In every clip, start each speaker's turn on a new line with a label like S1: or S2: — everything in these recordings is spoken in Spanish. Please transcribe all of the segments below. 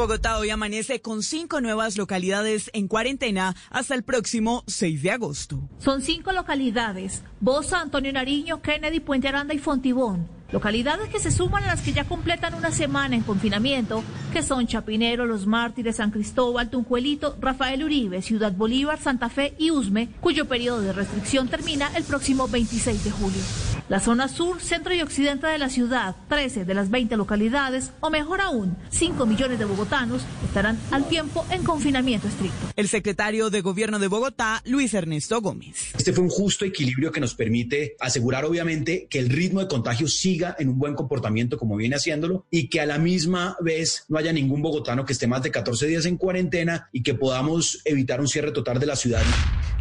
S1: Bogotá hoy amanece con cinco nuevas localidades en cuarentena hasta el próximo 6 de agosto.
S2: Son cinco localidades, Bosa, Antonio Nariño, Kennedy, Puente Aranda y Fontibón. Localidades que se suman a las que ya completan una semana en confinamiento, que son Chapinero, Los Mártires, San Cristóbal, Tunjuelito, Rafael Uribe, Ciudad Bolívar, Santa Fe y Usme, cuyo periodo de restricción termina el próximo 26 de julio. La zona sur, centro y occidente de la ciudad, 13 de las 20 localidades, o mejor aún, 5 millones de bogotanos estarán al tiempo en confinamiento estricto.
S1: El secretario de Gobierno de Bogotá, Luis Ernesto Gómez.
S3: Este fue un justo equilibrio que nos permite asegurar, obviamente, que el ritmo de contagio siga en un buen comportamiento como viene haciéndolo y que a la misma vez no haya ningún bogotano que esté más de 14 días en cuarentena y que podamos evitar un cierre total de la ciudad.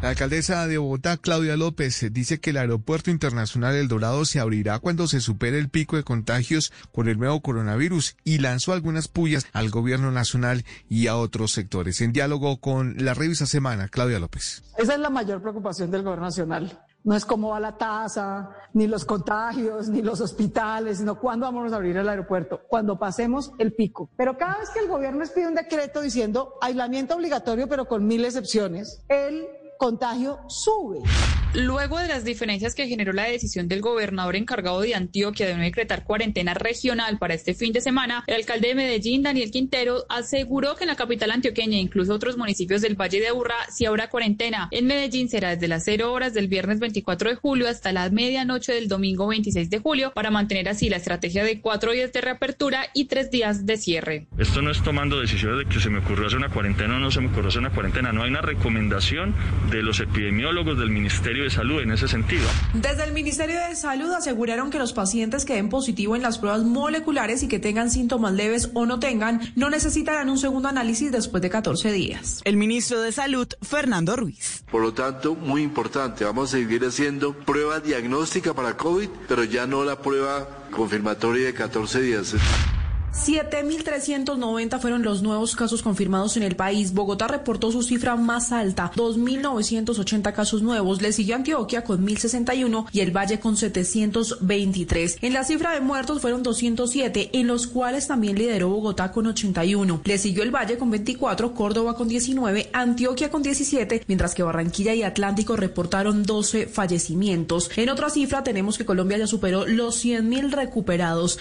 S4: La alcaldesa de Bogotá, Claudia López, dice que el Aeropuerto Internacional El Dorado se abrirá cuando se supere el pico de contagios por el nuevo coronavirus y lanzó algunas pullas al gobierno nacional y a otros sectores. En diálogo con la revista Semana, Claudia López.
S5: Esa es la mayor preocupación del gobierno nacional. No es cómo va la tasa, ni los contagios, ni los hospitales, sino cuándo vamos a abrir el aeropuerto, cuando pasemos el pico. Pero cada vez que el gobierno expide un decreto diciendo aislamiento obligatorio, pero con mil excepciones, el contagio sube.
S6: Luego de las diferencias que generó la decisión del gobernador encargado de Antioquia de no decretar cuarentena regional para este fin de semana, el alcalde de Medellín, Daniel Quintero, aseguró que en la capital antioqueña e incluso otros municipios del Valle de Aburrá sí habrá cuarentena. En Medellín será desde las 0 horas del viernes 24 de julio hasta la medianoche del domingo 26 de julio para mantener así la estrategia de cuatro días de reapertura y tres días de cierre.
S7: Esto no es tomando decisiones de que se me ocurrió hacer una cuarentena o no se me ocurrió hacer una cuarentena. No hay una recomendación de los epidemiólogos del Ministerio de Salud en ese sentido.
S8: Desde el Ministerio de Salud aseguraron que los pacientes que den positivo en las pruebas moleculares y que tengan síntomas leves o no tengan, no necesitarán un segundo análisis después de 14 días.
S1: El ministro de Salud, Fernando Ruiz.
S9: Por lo tanto, muy importante, vamos a seguir haciendo prueba diagnóstica para COVID, pero ya no la prueba confirmatoria de 14 días.
S8: 7.390 fueron los nuevos casos confirmados en el país. Bogotá reportó su cifra más alta, 2.980 casos nuevos. Le siguió Antioquia con 1.061 y el Valle con 723. En la cifra de muertos fueron 207, en los cuales también lideró Bogotá con 81. Le siguió el Valle con 24, Córdoba con 19, Antioquia con 17, mientras que Barranquilla y Atlántico reportaron 12 fallecimientos. En otra cifra tenemos que Colombia ya superó los 100.000 recuperados.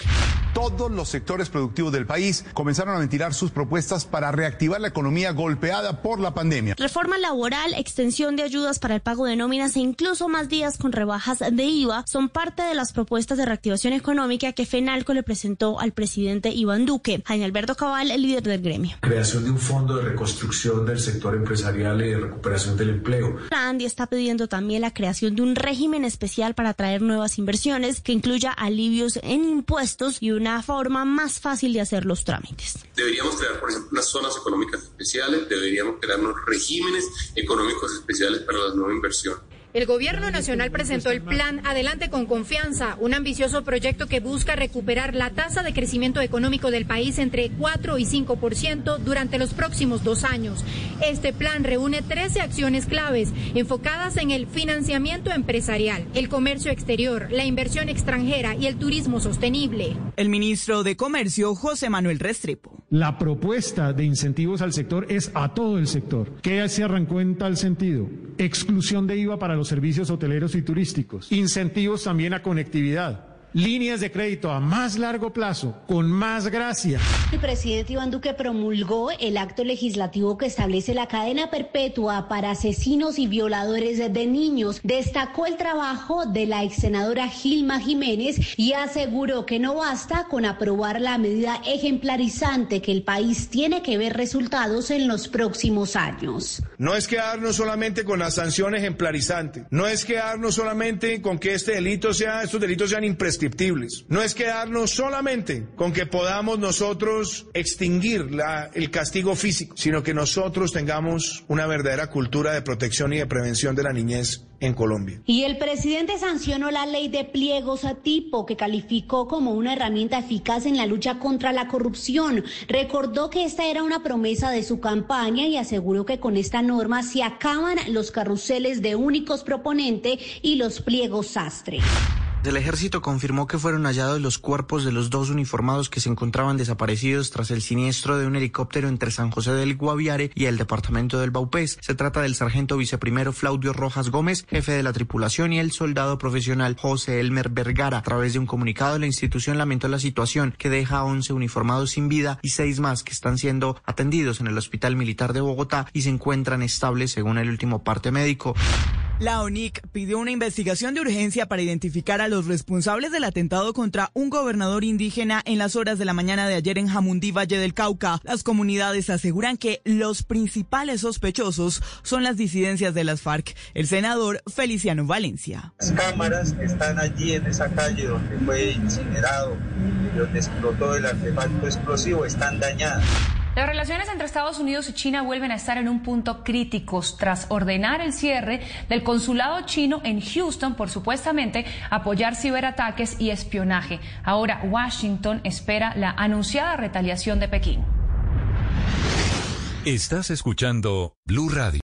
S10: Todos los sectores productivos del país comenzaron a ventilar sus propuestas para reactivar la economía golpeada por la pandemia.
S11: Reforma laboral, extensión de ayudas para el pago de nóminas e incluso más días con rebajas de IVA son parte de las propuestas de reactivación económica que FENALCO le presentó al presidente Iván Duque. Jaime Alberto Cabal, el líder del gremio.
S12: Creación de un fondo de reconstrucción del sector empresarial y de recuperación del empleo.
S11: La ANDI está pidiendo también la creación de un régimen especial para atraer nuevas inversiones que incluya alivios en impuestos y una forma más fácil de hacer los trámites.
S13: Deberíamos crear, por ejemplo, unas zonas económicas especiales, deberíamos crear unos regímenes económicos especiales para la nueva inversión.
S14: El Gobierno Nacional presentó el plan Adelante con Confianza, un ambicioso proyecto que busca recuperar la tasa de crecimiento económico del país entre 4 y 5% durante los próximos dos años. Este plan reúne 13 acciones claves enfocadas en el financiamiento empresarial, el comercio exterior, la inversión extranjera y el turismo sostenible.
S1: El ministro de Comercio, José Manuel Restrepo.
S15: La propuesta de incentivos al sector es a todo el sector. ¿Qué se arrancó en tal sentido? Exclusión de IVA para los servicios hoteleros y turísticos. Incentivos también a conectividad líneas de crédito a más largo plazo, con más gracia.
S16: El presidente Iván Duque promulgó el acto legislativo que establece la cadena perpetua para asesinos y violadores de niños. Destacó el trabajo de la ex senadora Gilma Jiménez y aseguró que no basta con aprobar la medida ejemplarizante que el país tiene que ver resultados en los próximos años.
S17: No es quedarnos solamente con la sanción ejemplarizante, no es quedarnos solamente con que este delito sea, estos delitos sean imprescindibles no es quedarnos solamente con que podamos nosotros extinguir el castigo físico, sino que nosotros tengamos una verdadera cultura de protección y de prevención de la niñez en Colombia.
S16: Y el presidente sancionó la ley de pliegos a tipo que calificó como una herramienta eficaz en la lucha contra la corrupción. Recordó que esta era una promesa de su campaña y aseguró que con esta norma se acaban los carruseles de únicos proponente y los pliegos sastre.
S18: El ejército confirmó que fueron hallados los cuerpos de los dos uniformados que se encontraban desaparecidos tras el siniestro de un helicóptero entre San José del Guaviare y el departamento del Baupés. Se trata del sargento viceprimero Claudio Rojas Gómez, jefe de la tripulación, y el soldado profesional José Elmer Vergara. A través de un comunicado, la institución lamentó la situación que deja a 11 uniformados sin vida y seis más que están siendo atendidos en el Hospital Militar de Bogotá y se encuentran estables según el último parte médico.
S1: La ONIC pidió una investigación de urgencia para identificar a los responsables del atentado contra un gobernador indígena en las horas de la mañana de ayer en Jamundí, Valle del Cauca. Las comunidades aseguran que los principales sospechosos son las disidencias de las FARC. El senador Feliciano Valencia.
S19: Las cámaras están allí en esa calle donde fue incinerado donde explotó el artefacto explosivo están dañadas.
S20: Las relaciones entre Estados Unidos y China vuelven a estar en un punto crítico tras ordenar el cierre del consulado chino en Houston por supuestamente apoyar ciberataques y espionaje. Ahora Washington espera la anunciada retaliación de Pekín.
S21: Estás escuchando Blue Radio.